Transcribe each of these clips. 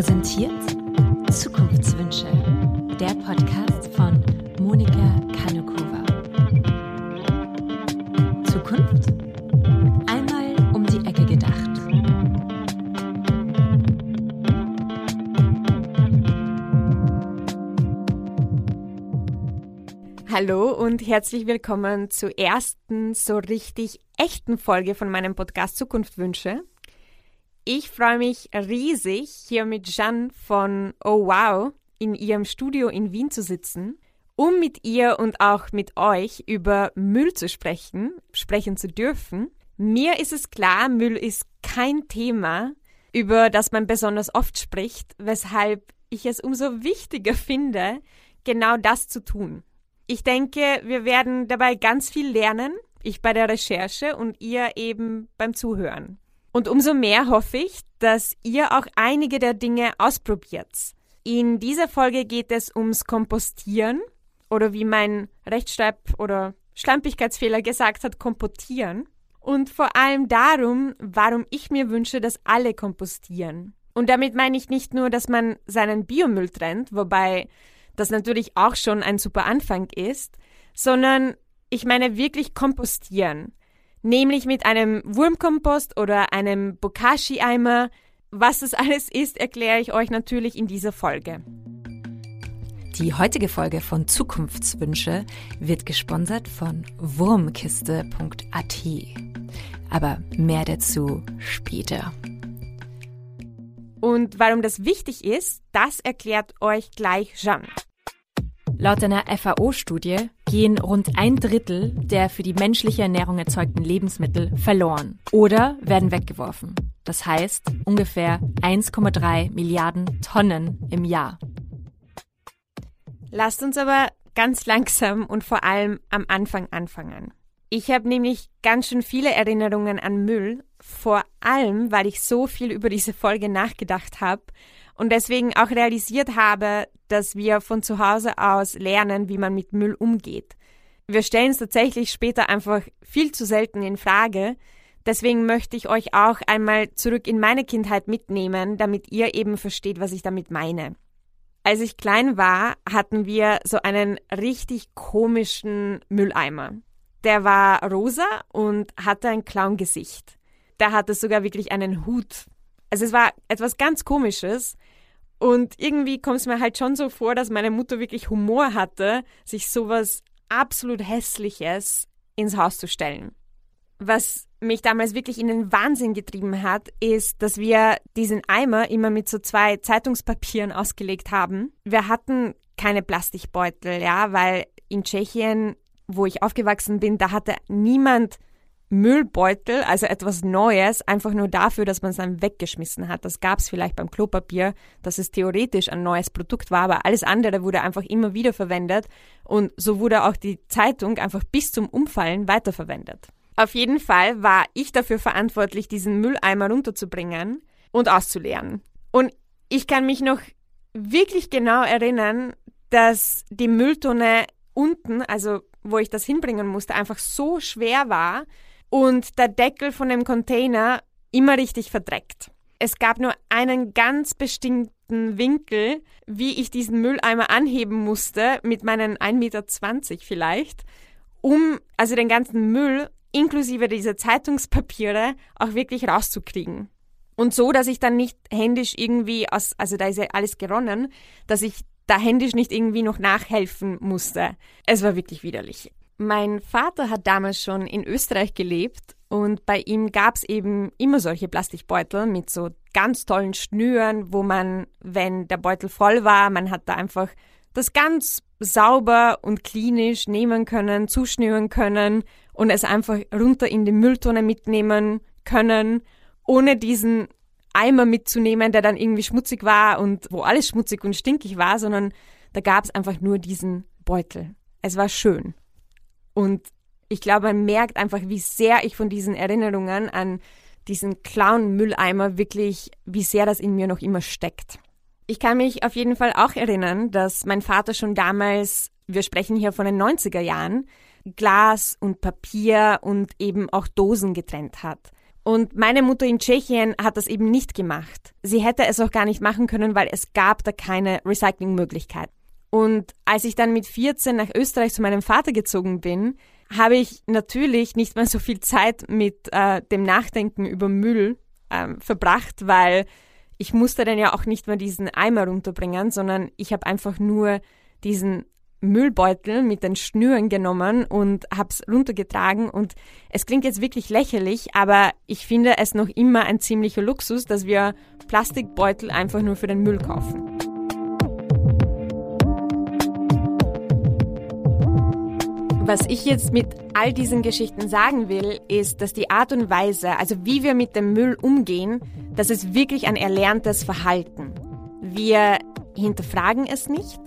präsentiert Zukunftswünsche, der Podcast von Monika Kanukova. Zukunft? Einmal um die Ecke gedacht. Hallo und herzlich willkommen zur ersten so richtig echten Folge von meinem Podcast Zukunftswünsche. Ich freue mich riesig, hier mit Jeanne von Oh Wow in ihrem Studio in Wien zu sitzen, um mit ihr und auch mit euch über Müll zu sprechen, sprechen zu dürfen. Mir ist es klar, Müll ist kein Thema, über das man besonders oft spricht, weshalb ich es umso wichtiger finde, genau das zu tun. Ich denke, wir werden dabei ganz viel lernen, ich bei der Recherche und ihr eben beim Zuhören. Und umso mehr hoffe ich, dass ihr auch einige der Dinge ausprobiert. In dieser Folge geht es ums Kompostieren oder wie mein Rechtschreib- oder Schlampigkeitsfehler gesagt hat, kompotieren. Und vor allem darum, warum ich mir wünsche, dass alle kompostieren. Und damit meine ich nicht nur, dass man seinen Biomüll trennt, wobei das natürlich auch schon ein super Anfang ist, sondern ich meine wirklich kompostieren nämlich mit einem Wurmkompost oder einem Bokashi-Eimer. Was das alles ist, erkläre ich euch natürlich in dieser Folge. Die heutige Folge von Zukunftswünsche wird gesponsert von wurmkiste.at. Aber mehr dazu später. Und warum das wichtig ist, das erklärt euch gleich Jean. Laut einer FAO-Studie gehen rund ein Drittel der für die menschliche Ernährung erzeugten Lebensmittel verloren oder werden weggeworfen. Das heißt ungefähr 1,3 Milliarden Tonnen im Jahr. Lasst uns aber ganz langsam und vor allem am Anfang anfangen. Ich habe nämlich ganz schön viele Erinnerungen an Müll, vor allem weil ich so viel über diese Folge nachgedacht habe und deswegen auch realisiert habe, dass wir von zu Hause aus lernen, wie man mit Müll umgeht. Wir stellen es tatsächlich später einfach viel zu selten in Frage. Deswegen möchte ich euch auch einmal zurück in meine Kindheit mitnehmen, damit ihr eben versteht, was ich damit meine. Als ich klein war, hatten wir so einen richtig komischen Mülleimer. Der war rosa und hatte ein Clown-Gesicht. Der hatte sogar wirklich einen Hut. Also es war etwas ganz Komisches. Und irgendwie kommt es mir halt schon so vor, dass meine Mutter wirklich Humor hatte, sich sowas absolut Hässliches ins Haus zu stellen. Was mich damals wirklich in den Wahnsinn getrieben hat, ist, dass wir diesen Eimer immer mit so zwei Zeitungspapieren ausgelegt haben. Wir hatten keine Plastikbeutel, ja, weil in Tschechien, wo ich aufgewachsen bin, da hatte niemand Müllbeutel, also etwas Neues, einfach nur dafür, dass man es dann weggeschmissen hat. Das gab es vielleicht beim Klopapier, dass es theoretisch ein neues Produkt war, aber alles andere wurde einfach immer wieder verwendet und so wurde auch die Zeitung einfach bis zum Umfallen weiterverwendet. Auf jeden Fall war ich dafür verantwortlich, diesen Mülleimer runterzubringen und auszuleeren. Und ich kann mich noch wirklich genau erinnern, dass die Mülltonne unten, also wo ich das hinbringen musste, einfach so schwer war, und der Deckel von dem Container immer richtig verdreckt. Es gab nur einen ganz bestimmten Winkel, wie ich diesen Mülleimer anheben musste, mit meinen 1,20 Meter vielleicht, um also den ganzen Müll inklusive dieser Zeitungspapiere auch wirklich rauszukriegen. Und so, dass ich dann nicht händisch irgendwie aus, also da ist ja alles geronnen, dass ich da händisch nicht irgendwie noch nachhelfen musste. Es war wirklich widerlich. Mein Vater hat damals schon in Österreich gelebt und bei ihm gab es eben immer solche Plastikbeutel mit so ganz tollen Schnüren, wo man, wenn der Beutel voll war, man hat da einfach das ganz sauber und klinisch nehmen können, zuschnüren können und es einfach runter in die Mülltonne mitnehmen können, ohne diesen Eimer mitzunehmen, der dann irgendwie schmutzig war und wo alles schmutzig und stinkig war, sondern da gab es einfach nur diesen Beutel. Es war schön. Und ich glaube, man merkt einfach, wie sehr ich von diesen Erinnerungen an diesen Clown-Mülleimer wirklich, wie sehr das in mir noch immer steckt. Ich kann mich auf jeden Fall auch erinnern, dass mein Vater schon damals, wir sprechen hier von den 90er Jahren, Glas und Papier und eben auch Dosen getrennt hat. Und meine Mutter in Tschechien hat das eben nicht gemacht. Sie hätte es auch gar nicht machen können, weil es gab da keine Recyclingmöglichkeit. Und als ich dann mit 14 nach Österreich zu meinem Vater gezogen bin, habe ich natürlich nicht mehr so viel Zeit mit äh, dem Nachdenken über Müll ähm, verbracht, weil ich musste dann ja auch nicht mehr diesen Eimer runterbringen, sondern ich habe einfach nur diesen Müllbeutel mit den Schnüren genommen und hab's runtergetragen und es klingt jetzt wirklich lächerlich, aber ich finde es noch immer ein ziemlicher Luxus, dass wir Plastikbeutel einfach nur für den Müll kaufen. Was ich jetzt mit all diesen Geschichten sagen will, ist, dass die Art und Weise, also wie wir mit dem Müll umgehen, das ist wirklich ein erlerntes Verhalten. Wir hinterfragen es nicht,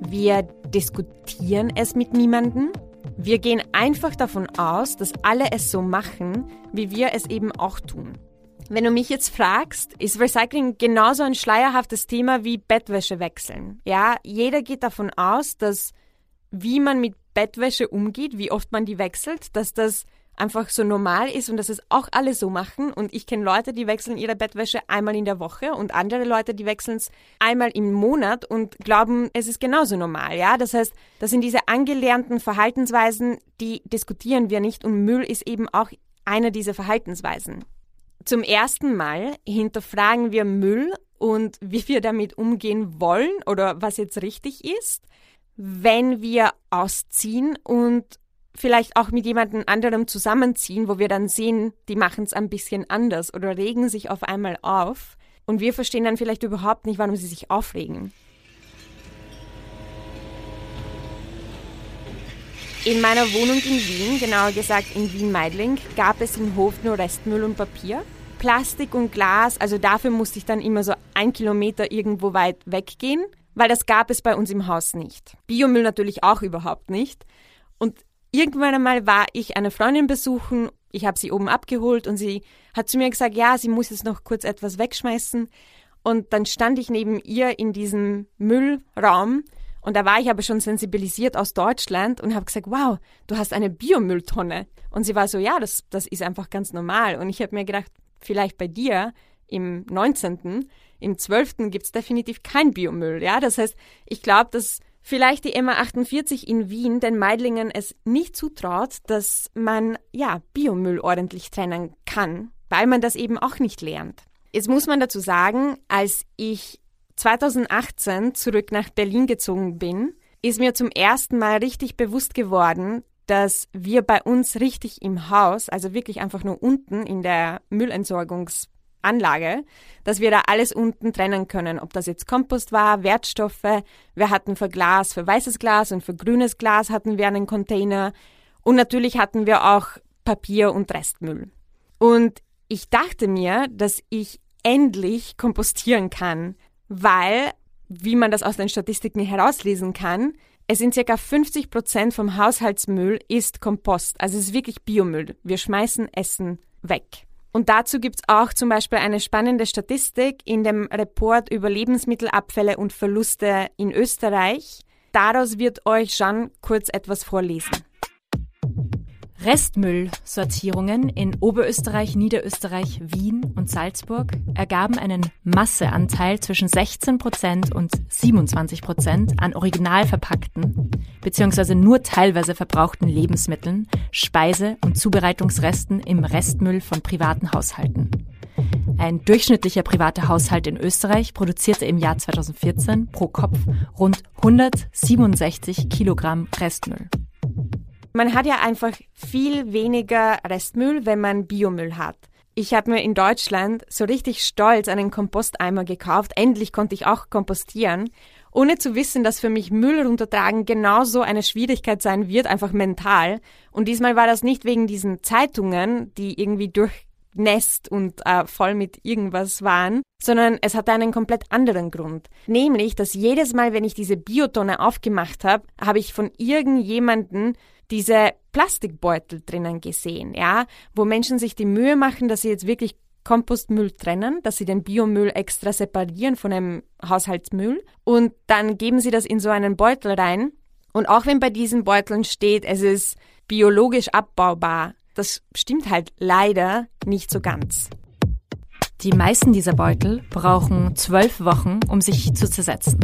wir diskutieren es mit niemandem. Wir gehen einfach davon aus, dass alle es so machen, wie wir es eben auch tun. Wenn du mich jetzt fragst, ist Recycling genauso ein schleierhaftes Thema wie Bettwäsche wechseln. Ja, jeder geht davon aus, dass wie man mit Bettwäsche umgeht, wie oft man die wechselt, dass das einfach so normal ist und dass es auch alle so machen. Und ich kenne Leute, die wechseln ihre Bettwäsche einmal in der Woche und andere Leute, die wechseln es einmal im Monat und glauben, es ist genauso normal. Ja, das heißt, das sind diese angelernten Verhaltensweisen, die diskutieren wir nicht und Müll ist eben auch eine dieser Verhaltensweisen. Zum ersten Mal hinterfragen wir Müll und wie wir damit umgehen wollen oder was jetzt richtig ist, wenn wir ausziehen und vielleicht auch mit jemandem anderem zusammenziehen, wo wir dann sehen, die machen es ein bisschen anders oder regen sich auf einmal auf und wir verstehen dann vielleicht überhaupt nicht, warum sie sich aufregen. In meiner Wohnung in Wien, genauer gesagt in Wien-Meidling, gab es im Hof nur Restmüll und Papier. Plastik und Glas, also dafür musste ich dann immer so ein Kilometer irgendwo weit weggehen, weil das gab es bei uns im Haus nicht. Biomüll natürlich auch überhaupt nicht. Und irgendwann einmal war ich eine Freundin besuchen, ich habe sie oben abgeholt und sie hat zu mir gesagt, ja, sie muss jetzt noch kurz etwas wegschmeißen. Und dann stand ich neben ihr in diesem Müllraum und da war ich aber schon sensibilisiert aus Deutschland und habe gesagt, wow, du hast eine Biomülltonne. Und sie war so, ja, das, das ist einfach ganz normal. Und ich habe mir gedacht, vielleicht bei dir im 19., im 12. gibt's definitiv kein Biomüll. Ja, das heißt, ich glaube, dass vielleicht die MA48 in Wien den Meidlingen es nicht zutraut, dass man ja Biomüll ordentlich trennen kann, weil man das eben auch nicht lernt. Jetzt muss man dazu sagen, als ich 2018 zurück nach Berlin gezogen bin, ist mir zum ersten Mal richtig bewusst geworden, dass wir bei uns richtig im Haus, also wirklich einfach nur unten in der Müllentsorgungs Anlage, dass wir da alles unten trennen können. Ob das jetzt Kompost war, Wertstoffe, wir hatten für Glas, für weißes Glas und für grünes Glas hatten wir einen Container und natürlich hatten wir auch Papier und Restmüll. Und ich dachte mir, dass ich endlich kompostieren kann, weil, wie man das aus den Statistiken herauslesen kann, es sind circa 50 Prozent vom Haushaltsmüll ist Kompost, also es ist wirklich Biomüll. Wir schmeißen Essen weg. Und dazu gibt's auch zum Beispiel eine spannende Statistik in dem Report über Lebensmittelabfälle und Verluste in Österreich. Daraus wird euch Jean kurz etwas vorlesen. Restmüllsortierungen in Oberösterreich, Niederösterreich, Wien und Salzburg ergaben einen Masseanteil zwischen 16 Prozent und 27 Prozent an original verpackten bzw. nur teilweise verbrauchten Lebensmitteln, Speise- und Zubereitungsresten im Restmüll von privaten Haushalten. Ein durchschnittlicher privater Haushalt in Österreich produzierte im Jahr 2014 pro Kopf rund 167 Kilogramm Restmüll. Man hat ja einfach viel weniger Restmüll, wenn man Biomüll hat. Ich habe mir in Deutschland so richtig stolz einen Komposteimer gekauft. Endlich konnte ich auch kompostieren, ohne zu wissen, dass für mich Müll runtertragen genauso eine Schwierigkeit sein wird, einfach mental. Und diesmal war das nicht wegen diesen Zeitungen, die irgendwie durchnässt und äh, voll mit irgendwas waren, sondern es hatte einen komplett anderen Grund. Nämlich, dass jedes Mal, wenn ich diese Biotonne aufgemacht habe, habe ich von irgendjemanden diese Plastikbeutel drinnen gesehen, ja, wo Menschen sich die Mühe machen, dass sie jetzt wirklich Kompostmüll trennen, dass sie den Biomüll extra separieren von dem Haushaltsmüll und dann geben sie das in so einen Beutel rein. Und auch wenn bei diesen Beuteln steht, es ist biologisch abbaubar, das stimmt halt leider nicht so ganz. Die meisten dieser Beutel brauchen zwölf Wochen, um sich zu zersetzen.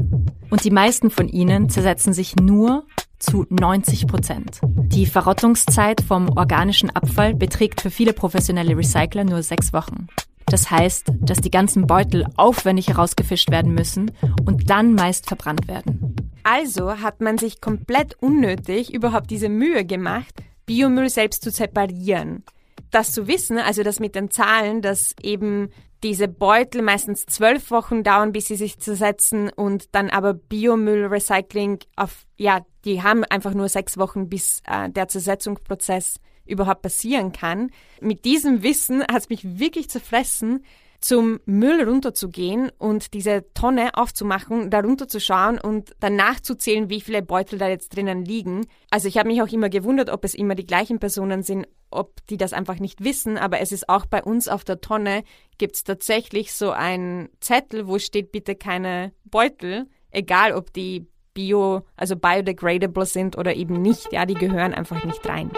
Und die meisten von ihnen zersetzen sich nur zu 90 Prozent. Die Verrottungszeit vom organischen Abfall beträgt für viele professionelle Recycler nur sechs Wochen. Das heißt, dass die ganzen Beutel aufwendig herausgefischt werden müssen und dann meist verbrannt werden. Also hat man sich komplett unnötig überhaupt diese Mühe gemacht, Biomüll selbst zu separieren das zu wissen, also das mit den Zahlen, dass eben diese Beutel meistens zwölf Wochen dauern, bis sie sich zersetzen und dann aber Biomüllrecycling auf, ja, die haben einfach nur sechs Wochen, bis äh, der Zersetzungsprozess überhaupt passieren kann. Mit diesem Wissen hat es mich wirklich zerfressen, zum Müll runterzugehen und diese Tonne aufzumachen, da runterzuschauen und dann nachzuzählen, wie viele Beutel da jetzt drinnen liegen. Also ich habe mich auch immer gewundert, ob es immer die gleichen Personen sind, ob die das einfach nicht wissen, aber es ist auch bei uns auf der Tonne gibt es tatsächlich so einen Zettel, wo steht bitte keine Beutel, egal ob die bio, also biodegradable sind oder eben nicht, ja, die gehören einfach nicht rein.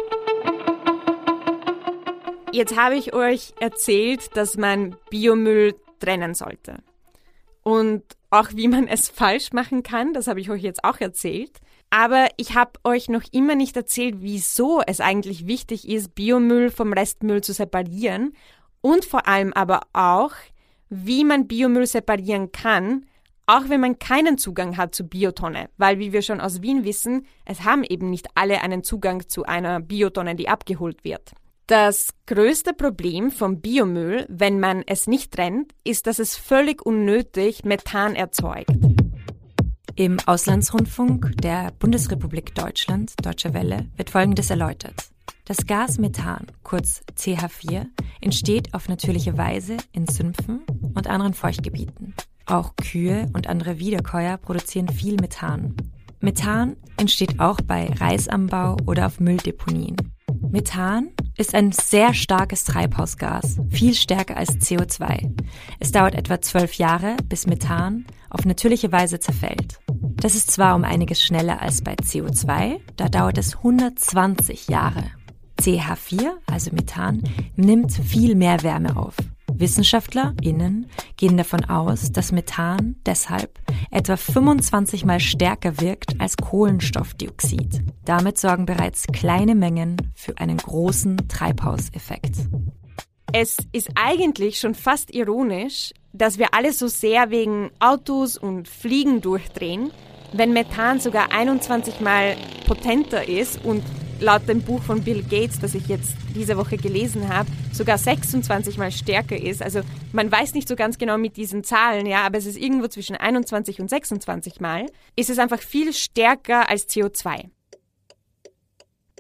Jetzt habe ich euch erzählt, dass man Biomüll trennen sollte. Und auch wie man es falsch machen kann, das habe ich euch jetzt auch erzählt. Aber ich habe euch noch immer nicht erzählt, wieso es eigentlich wichtig ist, Biomüll vom Restmüll zu separieren und vor allem aber auch, wie man Biomüll separieren kann, auch wenn man keinen Zugang hat zu Biotonne, weil wie wir schon aus Wien wissen, es haben eben nicht alle einen Zugang zu einer Biotonne, die abgeholt wird. Das größte Problem vom Biomüll, wenn man es nicht trennt, ist, dass es völlig unnötig Methan erzeugt. Im Auslandsrundfunk der Bundesrepublik Deutschland, Deutsche Welle, wird Folgendes erläutert. Das Gas Methan, kurz CH4, entsteht auf natürliche Weise in Sümpfen und anderen Feuchtgebieten. Auch Kühe und andere Wiederkäuer produzieren viel Methan. Methan entsteht auch bei Reisanbau oder auf Mülldeponien. Methan ist ein sehr starkes Treibhausgas, viel stärker als CO2. Es dauert etwa zwölf Jahre, bis Methan auf natürliche Weise zerfällt. Das ist zwar um einiges schneller als bei CO2, da dauert es 120 Jahre. CH4, also Methan, nimmt viel mehr Wärme auf. WissenschaftlerInnen gehen davon aus, dass Methan deshalb etwa 25 mal stärker wirkt als Kohlenstoffdioxid. Damit sorgen bereits kleine Mengen für einen großen Treibhauseffekt. Es ist eigentlich schon fast ironisch, dass wir alle so sehr wegen Autos und Fliegen durchdrehen, wenn Methan sogar 21 mal potenter ist und laut dem Buch von Bill Gates, das ich jetzt diese Woche gelesen habe, sogar 26 mal stärker ist. Also man weiß nicht so ganz genau mit diesen Zahlen, ja, aber es ist irgendwo zwischen 21 und 26 mal. Ist es einfach viel stärker als CO2.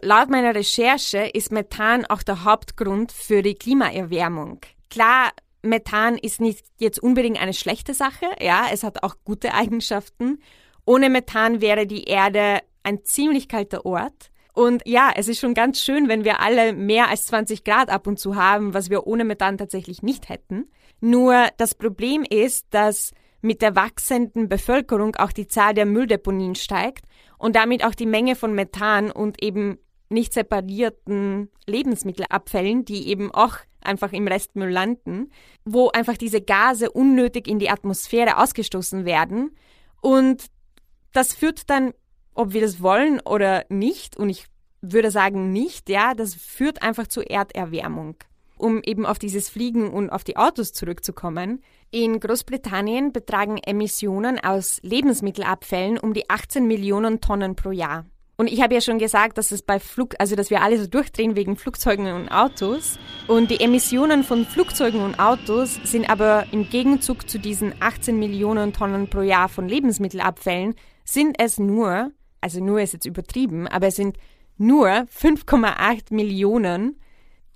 Laut meiner Recherche ist Methan auch der Hauptgrund für die Klimaerwärmung. Klar, Methan ist nicht jetzt unbedingt eine schlechte Sache, ja, es hat auch gute Eigenschaften. Ohne Methan wäre die Erde ein ziemlich kalter Ort. Und ja, es ist schon ganz schön, wenn wir alle mehr als 20 Grad ab und zu haben, was wir ohne Methan tatsächlich nicht hätten. Nur das Problem ist, dass mit der wachsenden Bevölkerung auch die Zahl der Mülldeponien steigt und damit auch die Menge von Methan und eben nicht separierten Lebensmittelabfällen, die eben auch einfach im Restmüll landen, wo einfach diese Gase unnötig in die Atmosphäre ausgestoßen werden. Und das führt dann ob wir das wollen oder nicht, und ich würde sagen nicht, ja, das führt einfach zu Erderwärmung. Um eben auf dieses Fliegen und auf die Autos zurückzukommen. In Großbritannien betragen Emissionen aus Lebensmittelabfällen um die 18 Millionen Tonnen pro Jahr. Und ich habe ja schon gesagt, dass es bei Flug, also dass wir alle so durchdrehen wegen Flugzeugen und Autos. Und die Emissionen von Flugzeugen und Autos sind aber im Gegenzug zu diesen 18 Millionen Tonnen pro Jahr von Lebensmittelabfällen sind es nur also nur ist jetzt übertrieben, aber es sind nur 5,8 Millionen.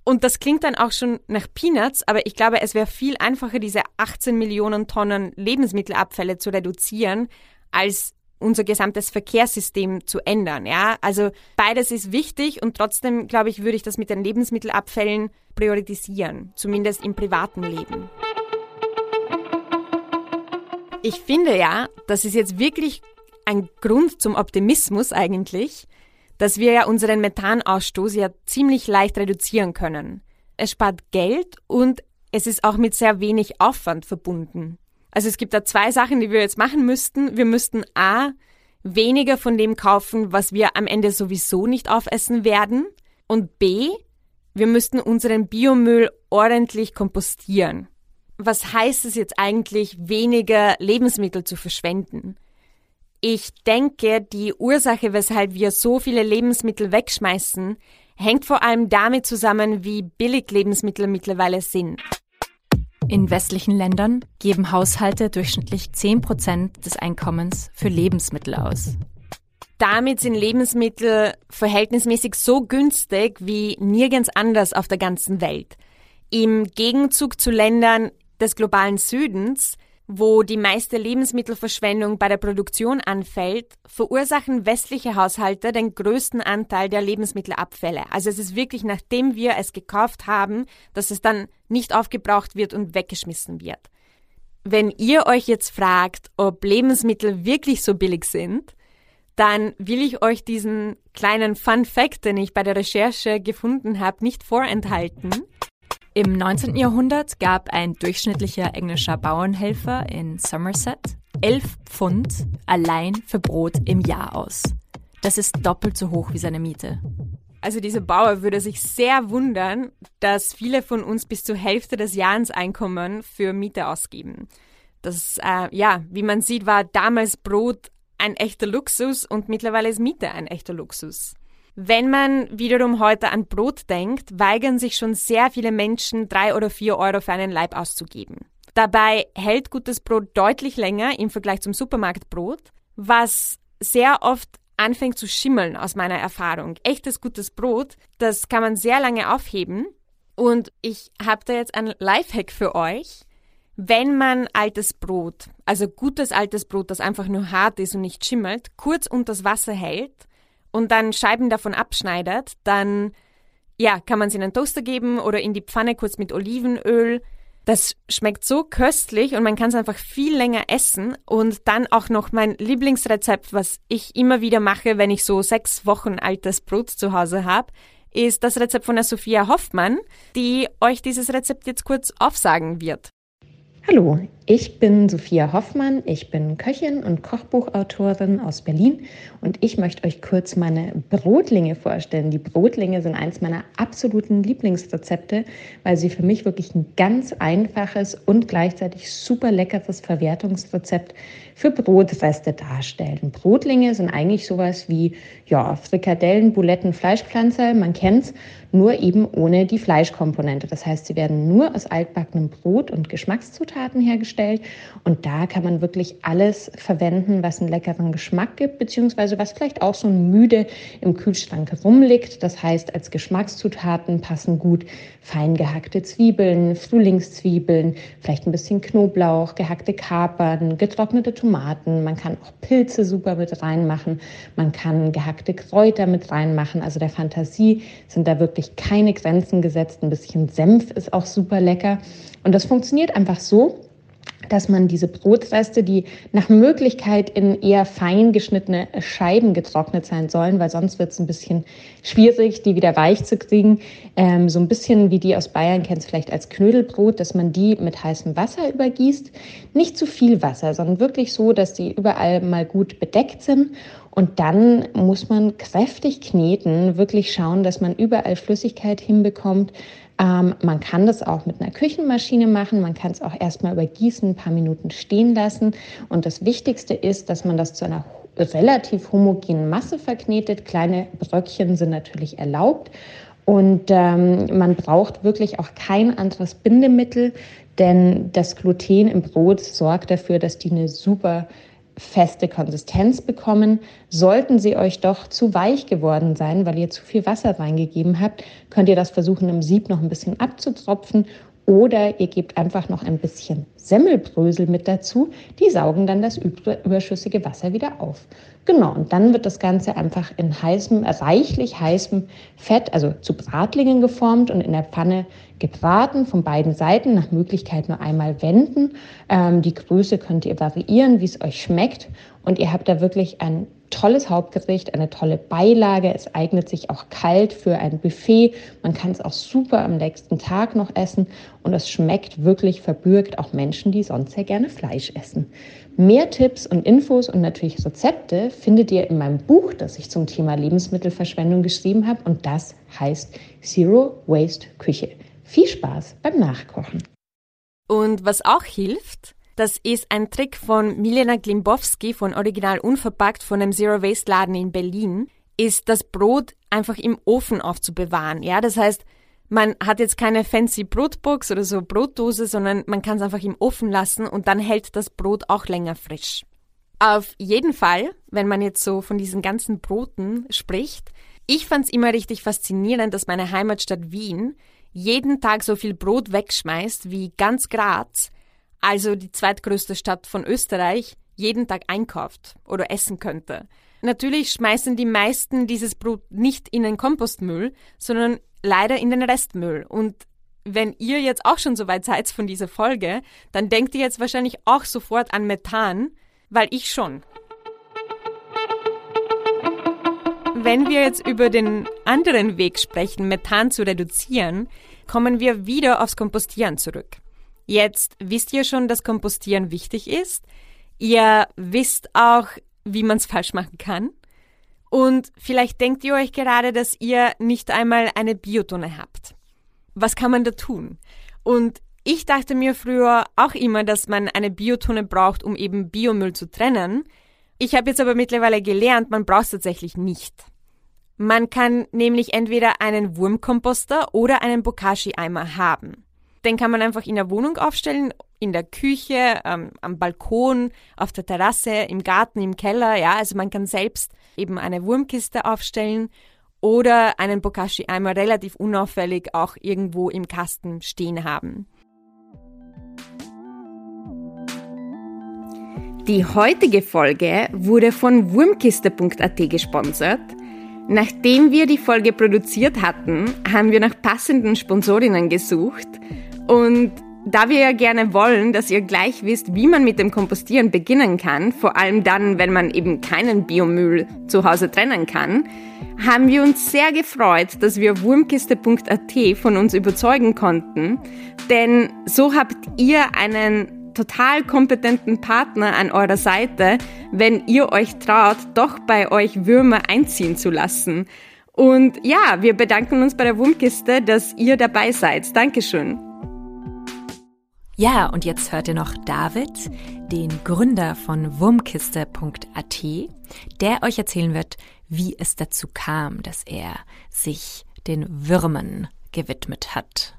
Und das klingt dann auch schon nach Peanuts, aber ich glaube, es wäre viel einfacher, diese 18 Millionen Tonnen Lebensmittelabfälle zu reduzieren, als unser gesamtes Verkehrssystem zu ändern. Ja, also beides ist wichtig und trotzdem, glaube ich, würde ich das mit den Lebensmittelabfällen priorisieren, zumindest im privaten Leben. Ich finde ja, das ist jetzt wirklich ein Grund zum Optimismus eigentlich, dass wir ja unseren Methanausstoß ja ziemlich leicht reduzieren können. Es spart Geld und es ist auch mit sehr wenig Aufwand verbunden. Also es gibt da zwei Sachen, die wir jetzt machen müssten. Wir müssten A, weniger von dem kaufen, was wir am Ende sowieso nicht aufessen werden. Und B, wir müssten unseren Biomüll ordentlich kompostieren. Was heißt es jetzt eigentlich, weniger Lebensmittel zu verschwenden? Ich denke, die Ursache, weshalb wir so viele Lebensmittel wegschmeißen, hängt vor allem damit zusammen, wie billig Lebensmittel mittlerweile sind. In westlichen Ländern geben Haushalte durchschnittlich 10 Prozent des Einkommens für Lebensmittel aus. Damit sind Lebensmittel verhältnismäßig so günstig wie nirgends anders auf der ganzen Welt. Im Gegenzug zu Ländern des globalen Südens wo die meiste Lebensmittelverschwendung bei der Produktion anfällt, verursachen westliche Haushalte den größten Anteil der Lebensmittelabfälle. Also es ist wirklich, nachdem wir es gekauft haben, dass es dann nicht aufgebraucht wird und weggeschmissen wird. Wenn ihr euch jetzt fragt, ob Lebensmittel wirklich so billig sind, dann will ich euch diesen kleinen Fun Fact, den ich bei der Recherche gefunden habe, nicht vorenthalten. Im 19. Jahrhundert gab ein durchschnittlicher englischer Bauernhelfer in Somerset 11 Pfund allein für Brot im Jahr aus. Das ist doppelt so hoch wie seine Miete. Also dieser Bauer würde sich sehr wundern, dass viele von uns bis zur Hälfte des Jahreseinkommen für Miete ausgeben. Das, äh, ja, wie man sieht, war damals Brot ein echter Luxus und mittlerweile ist Miete ein echter Luxus. Wenn man wiederum heute an Brot denkt, weigern sich schon sehr viele Menschen, drei oder vier Euro für einen Leib auszugeben. Dabei hält gutes Brot deutlich länger im Vergleich zum Supermarktbrot, was sehr oft anfängt zu schimmeln aus meiner Erfahrung. Echtes gutes Brot, das kann man sehr lange aufheben. Und ich habe da jetzt ein Lifehack für euch. Wenn man altes Brot, also gutes altes Brot, das einfach nur hart ist und nicht schimmelt, kurz unter das Wasser hält und dann Scheiben davon abschneidet, dann ja, kann man es in einen Toaster geben oder in die Pfanne kurz mit Olivenöl. Das schmeckt so köstlich und man kann es einfach viel länger essen. Und dann auch noch mein Lieblingsrezept, was ich immer wieder mache, wenn ich so sechs Wochen altes Brot zu Hause habe, ist das Rezept von der Sophia Hoffmann, die euch dieses Rezept jetzt kurz aufsagen wird. Hallo, ich bin Sophia Hoffmann, ich bin Köchin und Kochbuchautorin aus Berlin und ich möchte euch kurz meine Brotlinge vorstellen. Die Brotlinge sind eins meiner absoluten Lieblingsrezepte, weil sie für mich wirklich ein ganz einfaches und gleichzeitig super leckeres Verwertungsrezept für Brotreste darstellen. Brotlinge sind eigentlich sowas wie ja, Frikadellen, Buletten, Fleischpflanzer, man kennt's, nur eben ohne die Fleischkomponente. Das heißt, sie werden nur aus altbackenem Brot und Geschmackszutaten hergestellt und da kann man wirklich alles verwenden, was einen leckeren Geschmack gibt, beziehungsweise was vielleicht auch so müde im Kühlschrank rumliegt. Das heißt, als Geschmackszutaten passen gut fein gehackte Zwiebeln, Frühlingszwiebeln, vielleicht ein bisschen Knoblauch, gehackte Kapern, getrocknete Tomaten. Man kann auch Pilze super mit reinmachen. Man kann gehackte Kräuter mit reinmachen. Also der Fantasie sind da wirklich keine Grenzen gesetzt. Ein bisschen Senf ist auch super lecker. Und das funktioniert einfach so, dass man diese Brotreste, die nach Möglichkeit in eher fein geschnittene Scheiben getrocknet sein sollen, weil sonst wird es ein bisschen schwierig, die wieder weich zu kriegen, ähm, so ein bisschen wie die aus Bayern kennt es vielleicht als Knödelbrot, dass man die mit heißem Wasser übergießt. Nicht zu viel Wasser, sondern wirklich so, dass die überall mal gut bedeckt sind. Und dann muss man kräftig kneten, wirklich schauen, dass man überall Flüssigkeit hinbekommt, ähm, man kann das auch mit einer Küchenmaschine machen. Man kann es auch erstmal übergießen, ein paar Minuten stehen lassen. Und das Wichtigste ist, dass man das zu einer relativ homogenen Masse verknetet. Kleine Bröckchen sind natürlich erlaubt. Und ähm, man braucht wirklich auch kein anderes Bindemittel, denn das Gluten im Brot sorgt dafür, dass die eine super feste Konsistenz bekommen. Sollten sie euch doch zu weich geworden sein, weil ihr zu viel Wasser reingegeben habt, könnt ihr das versuchen, im Sieb noch ein bisschen abzutropfen oder ihr gebt einfach noch ein bisschen Semmelbrösel mit dazu. Die saugen dann das überschüssige Wasser wieder auf. Genau, und dann wird das Ganze einfach in heißem, reichlich heißem Fett, also zu Bratlingen geformt und in der Pfanne gebraten, von beiden Seiten, nach Möglichkeit nur einmal wenden. Ähm, die Größe könnt ihr variieren, wie es euch schmeckt. Und ihr habt da wirklich ein tolles Hauptgericht, eine tolle Beilage. Es eignet sich auch kalt für ein Buffet. Man kann es auch super am nächsten Tag noch essen und es schmeckt wirklich verbürgt auch Menschen, die sonst sehr gerne Fleisch essen. Mehr Tipps und Infos und natürlich Rezepte findet ihr in meinem Buch, das ich zum Thema Lebensmittelverschwendung geschrieben habe und das heißt Zero Waste Küche. Viel Spaß beim Nachkochen. Und was auch hilft, das ist ein Trick von Milena Glimbowski von Original Unverpackt von einem Zero Waste Laden in Berlin, ist das Brot einfach im Ofen aufzubewahren. Ja, das heißt, man hat jetzt keine fancy Brotbox oder so Brotdose, sondern man kann es einfach im Ofen lassen und dann hält das Brot auch länger frisch. Auf jeden Fall, wenn man jetzt so von diesen ganzen Broten spricht, ich fand es immer richtig faszinierend, dass meine Heimatstadt Wien jeden Tag so viel Brot wegschmeißt wie ganz Graz, also die zweitgrößte Stadt von Österreich, jeden Tag einkauft oder essen könnte. Natürlich schmeißen die meisten dieses Brot nicht in den Kompostmüll, sondern leider in den Restmüll. Und wenn ihr jetzt auch schon so weit seid von dieser Folge, dann denkt ihr jetzt wahrscheinlich auch sofort an Methan, weil ich schon. Wenn wir jetzt über den anderen Weg sprechen, Methan zu reduzieren, kommen wir wieder aufs Kompostieren zurück. Jetzt wisst ihr schon, dass Kompostieren wichtig ist. Ihr wisst auch, wie man es falsch machen kann. Und vielleicht denkt ihr euch gerade, dass ihr nicht einmal eine Biotonne habt. Was kann man da tun? Und ich dachte mir früher auch immer, dass man eine Biotonne braucht, um eben Biomüll zu trennen. Ich habe jetzt aber mittlerweile gelernt, man braucht es tatsächlich nicht. Man kann nämlich entweder einen Wurmkomposter oder einen Bokashi-Eimer haben. Den kann man einfach in der Wohnung aufstellen, in der Küche, ähm, am Balkon, auf der Terrasse, im Garten, im Keller. Ja, also man kann selbst eben eine Wurmkiste aufstellen oder einen Bokashi-Eimer relativ unauffällig auch irgendwo im Kasten stehen haben. Die heutige Folge wurde von wurmkiste.at gesponsert. Nachdem wir die Folge produziert hatten, haben wir nach passenden Sponsorinnen gesucht und da wir ja gerne wollen, dass ihr gleich wisst, wie man mit dem Kompostieren beginnen kann, vor allem dann, wenn man eben keinen Biomüll zu Hause trennen kann, haben wir uns sehr gefreut, dass wir wurmkiste.at von uns überzeugen konnten, denn so habt ihr einen total kompetenten Partner an eurer Seite, wenn ihr euch traut, doch bei euch Würmer einziehen zu lassen. Und ja, wir bedanken uns bei der Wurmkiste, dass ihr dabei seid. Dankeschön. Ja, und jetzt hört ihr noch David, den Gründer von Wurmkiste.at, der euch erzählen wird, wie es dazu kam, dass er sich den Würmern gewidmet hat.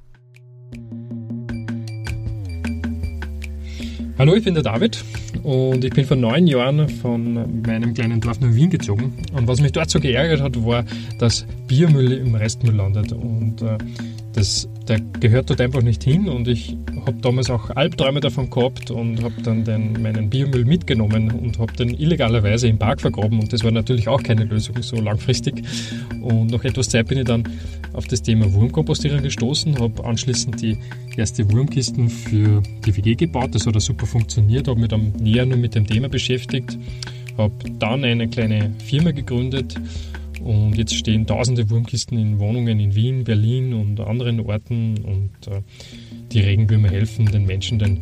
Hallo, ich bin der David und ich bin vor neun Jahren von meinem kleinen Dorf nach Wien gezogen. Und was mich dort so geärgert hat, war, dass Biomüll im Restmüll landet. Und äh, das, der gehört dort einfach nicht hin und ich habe damals auch Albträume davon gehabt und habe dann den, meinen Biomüll mitgenommen und habe den illegalerweise im Park vergraben und das war natürlich auch keine Lösung so langfristig. Und nach etwas Zeit bin ich dann auf das Thema Wurmkompostierung gestoßen, habe anschließend die erste Wurmkisten für die WG gebaut, das hat auch super funktioniert, habe mich dann näher nur mit dem Thema beschäftigt, habe dann eine kleine Firma gegründet und jetzt stehen tausende Wurmkisten in Wohnungen in Wien, Berlin und anderen Orten. Und äh, die Regenwürmer helfen den Menschen, den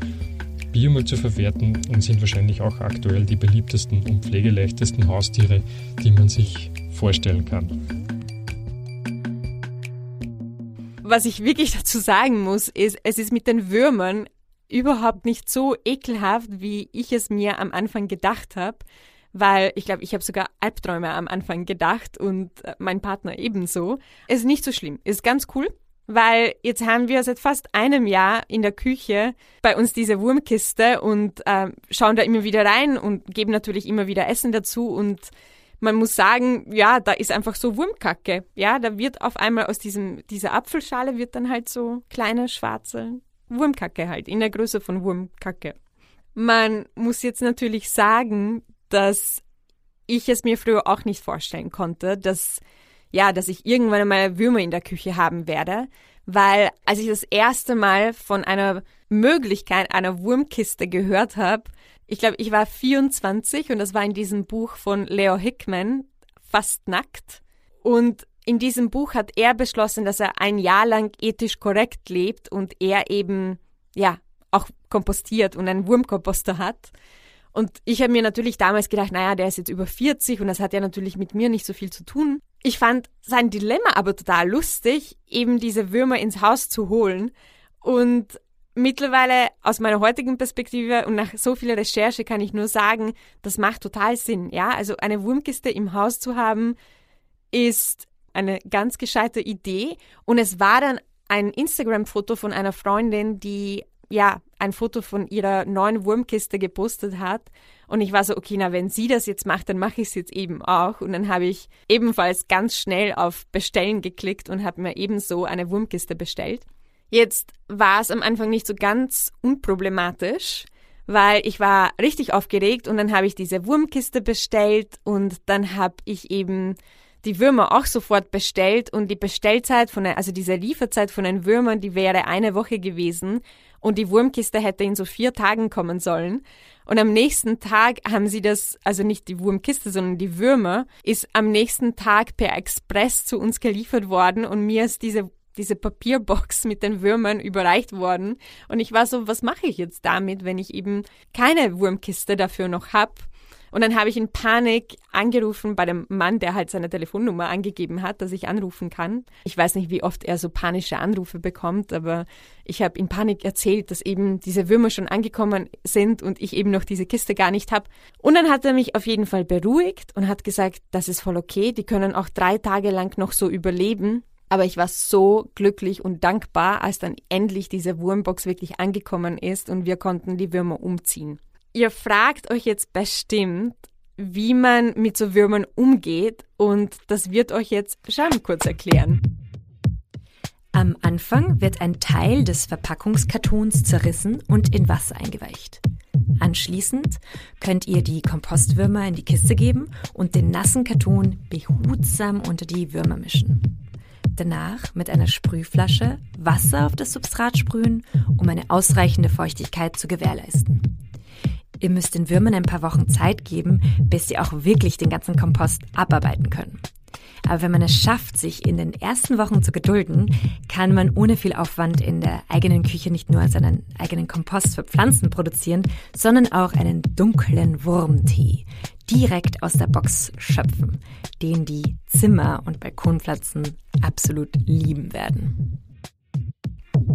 Biomüll zu verwerten. Und sind wahrscheinlich auch aktuell die beliebtesten und pflegeleichtesten Haustiere, die man sich vorstellen kann. Was ich wirklich dazu sagen muss, ist, es ist mit den Würmern überhaupt nicht so ekelhaft, wie ich es mir am Anfang gedacht habe weil ich glaube, ich habe sogar Albträume am Anfang gedacht und äh, mein Partner ebenso. Ist nicht so schlimm, ist ganz cool, weil jetzt haben wir seit fast einem Jahr in der Küche bei uns diese Wurmkiste und äh, schauen da immer wieder rein und geben natürlich immer wieder Essen dazu und man muss sagen, ja, da ist einfach so Wurmkacke. Ja, da wird auf einmal aus diesem, dieser Apfelschale wird dann halt so kleine schwarze Wurmkacke halt, in der Größe von Wurmkacke. Man muss jetzt natürlich sagen, dass ich es mir früher auch nicht vorstellen konnte, dass, ja, dass ich irgendwann einmal Würmer in der Küche haben werde. Weil als ich das erste Mal von einer Möglichkeit einer Wurmkiste gehört habe, ich glaube, ich war 24 und das war in diesem Buch von Leo Hickman, Fast nackt. Und in diesem Buch hat er beschlossen, dass er ein Jahr lang ethisch korrekt lebt und er eben, ja, auch kompostiert und einen Wurmkomposter hat. Und ich habe mir natürlich damals gedacht, naja, der ist jetzt über 40 und das hat ja natürlich mit mir nicht so viel zu tun. Ich fand sein Dilemma aber total lustig, eben diese Würmer ins Haus zu holen. Und mittlerweile aus meiner heutigen Perspektive und nach so viel Recherche kann ich nur sagen, das macht total Sinn. Ja, also eine Wurmkiste im Haus zu haben, ist eine ganz gescheite Idee. Und es war dann ein Instagram-Foto von einer Freundin, die ja ein Foto von ihrer neuen Wurmkiste gepostet hat. Und ich war so, okay, na, wenn sie das jetzt macht, dann mache ich es jetzt eben auch. Und dann habe ich ebenfalls ganz schnell auf Bestellen geklickt und habe mir ebenso eine Wurmkiste bestellt. Jetzt war es am Anfang nicht so ganz unproblematisch, weil ich war richtig aufgeregt und dann habe ich diese Wurmkiste bestellt und dann habe ich eben die Würmer auch sofort bestellt und die Bestellzeit von, also diese Lieferzeit von den Würmern, die wäre eine Woche gewesen und die Wurmkiste hätte in so vier Tagen kommen sollen. Und am nächsten Tag haben sie das, also nicht die Wurmkiste, sondern die Würmer, ist am nächsten Tag per Express zu uns geliefert worden und mir ist diese diese Papierbox mit den Würmern überreicht worden. Und ich war so, was mache ich jetzt damit, wenn ich eben keine Wurmkiste dafür noch habe? Und dann habe ich in Panik angerufen bei dem Mann, der halt seine Telefonnummer angegeben hat, dass ich anrufen kann. Ich weiß nicht, wie oft er so panische Anrufe bekommt, aber ich habe in Panik erzählt, dass eben diese Würmer schon angekommen sind und ich eben noch diese Kiste gar nicht habe. Und dann hat er mich auf jeden Fall beruhigt und hat gesagt, das ist voll okay, die können auch drei Tage lang noch so überleben. Aber ich war so glücklich und dankbar, als dann endlich diese Wurmbox wirklich angekommen ist und wir konnten die Würmer umziehen. Ihr fragt euch jetzt bestimmt, wie man mit so Würmern umgeht und das wird euch jetzt Jeanne kurz erklären. Am Anfang wird ein Teil des Verpackungskartons zerrissen und in Wasser eingeweicht. Anschließend könnt ihr die Kompostwürmer in die Kiste geben und den nassen Karton behutsam unter die Würmer mischen. Danach mit einer Sprühflasche Wasser auf das Substrat sprühen, um eine ausreichende Feuchtigkeit zu gewährleisten. Ihr müsst den Würmern ein paar Wochen Zeit geben, bis sie auch wirklich den ganzen Kompost abarbeiten können. Aber wenn man es schafft, sich in den ersten Wochen zu gedulden, kann man ohne viel Aufwand in der eigenen Küche nicht nur seinen eigenen Kompost für Pflanzen produzieren, sondern auch einen dunklen Wurmtee direkt aus der Box schöpfen, den die Zimmer- und Balkonpflanzen absolut lieben werden.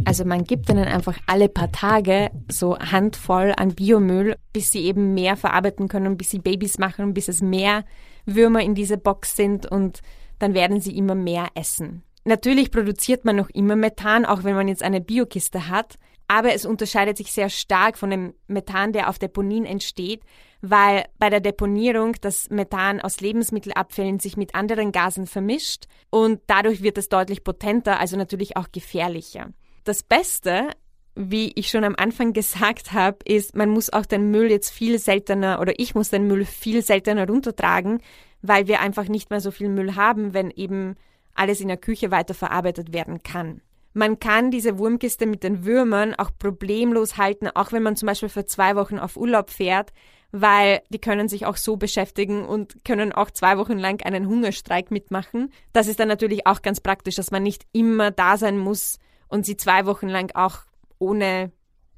Also man gibt ihnen einfach alle paar Tage so Handvoll an Biomüll, bis sie eben mehr verarbeiten können, bis sie Babys machen, bis es mehr Würmer in dieser Box sind und dann werden sie immer mehr essen. Natürlich produziert man noch immer Methan, auch wenn man jetzt eine Biokiste hat, aber es unterscheidet sich sehr stark von dem Methan, der auf Deponien entsteht, weil bei der Deponierung das Methan aus Lebensmittelabfällen sich mit anderen Gasen vermischt und dadurch wird es deutlich potenter, also natürlich auch gefährlicher. Das Beste, wie ich schon am Anfang gesagt habe, ist, man muss auch den Müll jetzt viel seltener oder ich muss den Müll viel seltener runtertragen, weil wir einfach nicht mehr so viel Müll haben, wenn eben alles in der Küche weiterverarbeitet werden kann. Man kann diese Wurmkiste mit den Würmern auch problemlos halten, auch wenn man zum Beispiel für zwei Wochen auf Urlaub fährt, weil die können sich auch so beschäftigen und können auch zwei Wochen lang einen Hungerstreik mitmachen. Das ist dann natürlich auch ganz praktisch, dass man nicht immer da sein muss und sie zwei Wochen lang auch ohne,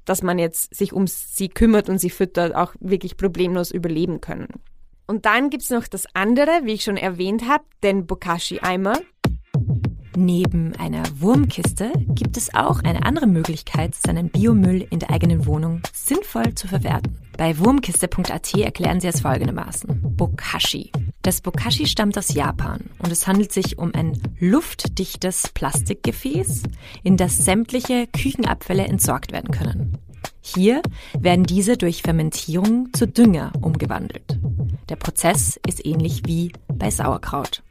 dass man jetzt sich um sie kümmert und sie füttert, auch wirklich problemlos überleben können. Und dann gibt's noch das andere, wie ich schon erwähnt habe, den Bokashi-Eimer. Neben einer Wurmkiste gibt es auch eine andere Möglichkeit, seinen Biomüll in der eigenen Wohnung sinnvoll zu verwerten. Bei wurmkiste.at erklären sie es folgendermaßen. Bokashi. Das Bokashi stammt aus Japan und es handelt sich um ein luftdichtes Plastikgefäß, in das sämtliche Küchenabfälle entsorgt werden können. Hier werden diese durch Fermentierung zu Dünger umgewandelt. Der Prozess ist ähnlich wie bei Sauerkraut.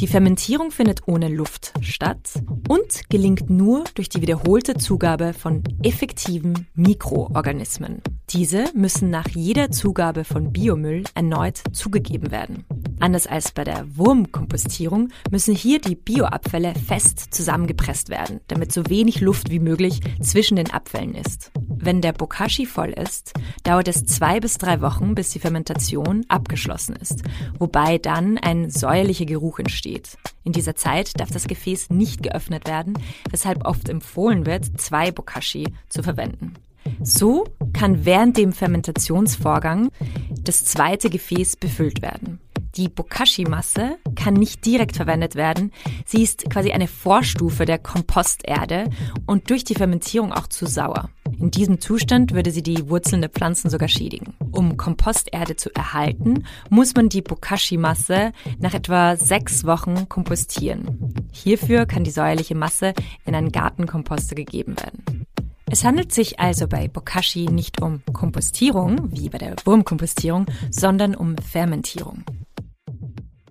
Die Fermentierung findet ohne Luft statt und gelingt nur durch die wiederholte Zugabe von effektiven Mikroorganismen. Diese müssen nach jeder Zugabe von Biomüll erneut zugegeben werden. Anders als bei der Wurmkompostierung müssen hier die Bioabfälle fest zusammengepresst werden, damit so wenig Luft wie möglich zwischen den Abfällen ist. Wenn der Bokashi voll ist, dauert es zwei bis drei Wochen, bis die Fermentation abgeschlossen ist, wobei dann ein säuerlicher Geruch entsteht. In dieser Zeit darf das Gefäß nicht geöffnet werden, weshalb oft empfohlen wird, zwei Bokashi zu verwenden. So kann während dem Fermentationsvorgang das zweite Gefäß befüllt werden. Die Bokashi-Masse kann nicht direkt verwendet werden. Sie ist quasi eine Vorstufe der Komposterde und durch die Fermentierung auch zu sauer. In diesem Zustand würde sie die Wurzeln der Pflanzen sogar schädigen. Um Komposterde zu erhalten, muss man die Bokashi-Masse nach etwa sechs Wochen kompostieren. Hierfür kann die säuerliche Masse in einen Gartenkomposter gegeben werden. Es handelt sich also bei Bokashi nicht um Kompostierung, wie bei der Wurmkompostierung, sondern um Fermentierung.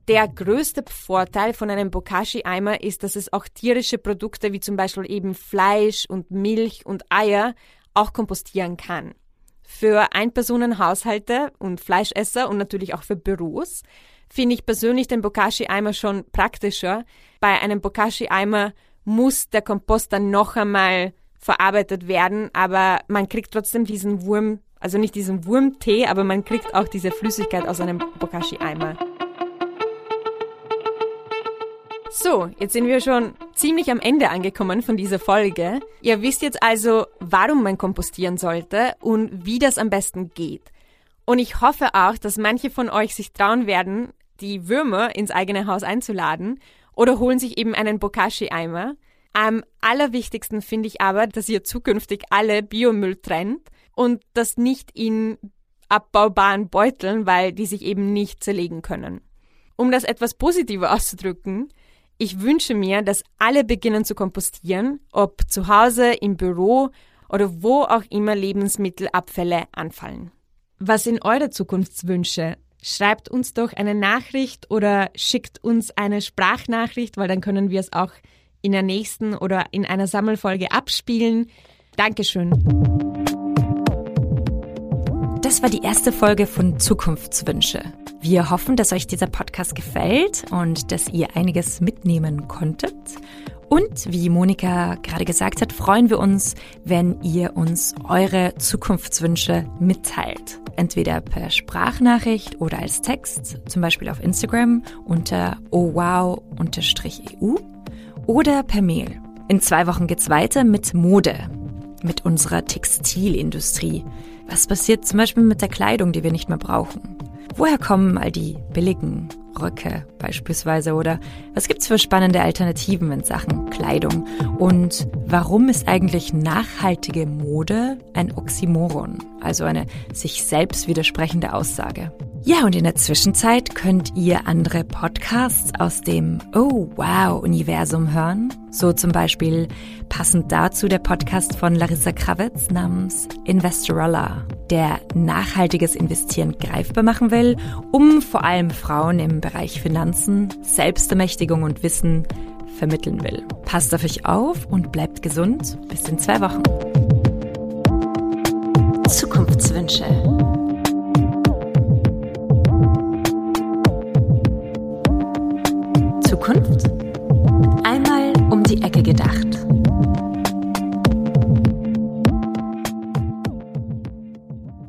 Der größte Vorteil von einem Bokashi-Eimer ist, dass es auch tierische Produkte wie zum Beispiel eben Fleisch und Milch und Eier auch kompostieren kann. Für Einpersonenhaushalte und Fleischesser und natürlich auch für Büros finde ich persönlich den Bokashi-Eimer schon praktischer. Bei einem Bokashi-Eimer muss der Kompost dann noch einmal verarbeitet werden, aber man kriegt trotzdem diesen Wurm, also nicht diesen Wurmtee, aber man kriegt auch diese Flüssigkeit aus einem Bokashi-Eimer. So, jetzt sind wir schon ziemlich am Ende angekommen von dieser Folge. Ihr wisst jetzt also, warum man kompostieren sollte und wie das am besten geht. Und ich hoffe auch, dass manche von euch sich trauen werden, die Würmer ins eigene Haus einzuladen oder holen sich eben einen Bokashi-Eimer. Am allerwichtigsten finde ich aber, dass ihr zukünftig alle Biomüll trennt und das nicht in abbaubaren Beuteln, weil die sich eben nicht zerlegen können. Um das etwas positiver auszudrücken, ich wünsche mir, dass alle beginnen zu kompostieren, ob zu Hause, im Büro oder wo auch immer Lebensmittelabfälle anfallen. Was sind eure Zukunftswünsche? Schreibt uns doch eine Nachricht oder schickt uns eine Sprachnachricht, weil dann können wir es auch in der nächsten oder in einer Sammelfolge abspielen. Dankeschön. Das war die erste Folge von Zukunftswünsche. Wir hoffen, dass euch dieser Podcast gefällt und dass ihr einiges mitnehmen konntet. Und wie Monika gerade gesagt hat, freuen wir uns, wenn ihr uns eure Zukunftswünsche mitteilt. Entweder per Sprachnachricht oder als Text, zum Beispiel auf Instagram unter owow-eu oder per Mail. In zwei Wochen geht's weiter mit Mode, mit unserer Textilindustrie. Was passiert zum Beispiel mit der Kleidung, die wir nicht mehr brauchen? Woher kommen all die billigen Röcke beispielsweise oder was gibt's für spannende Alternativen in Sachen Kleidung? Und warum ist eigentlich nachhaltige Mode ein Oxymoron, also eine sich selbst widersprechende Aussage? Ja, und in der Zwischenzeit könnt ihr andere Podcasts aus dem Oh Wow Universum hören. So zum Beispiel passend dazu der Podcast von Larissa Kravitz namens Investorella, der nachhaltiges Investieren greifbar machen will, um vor allem Frauen im Bereich Finanzen, Selbstermächtigung und Wissen vermitteln will. Passt auf euch auf und bleibt gesund. Bis in zwei Wochen. Zukunftswünsche.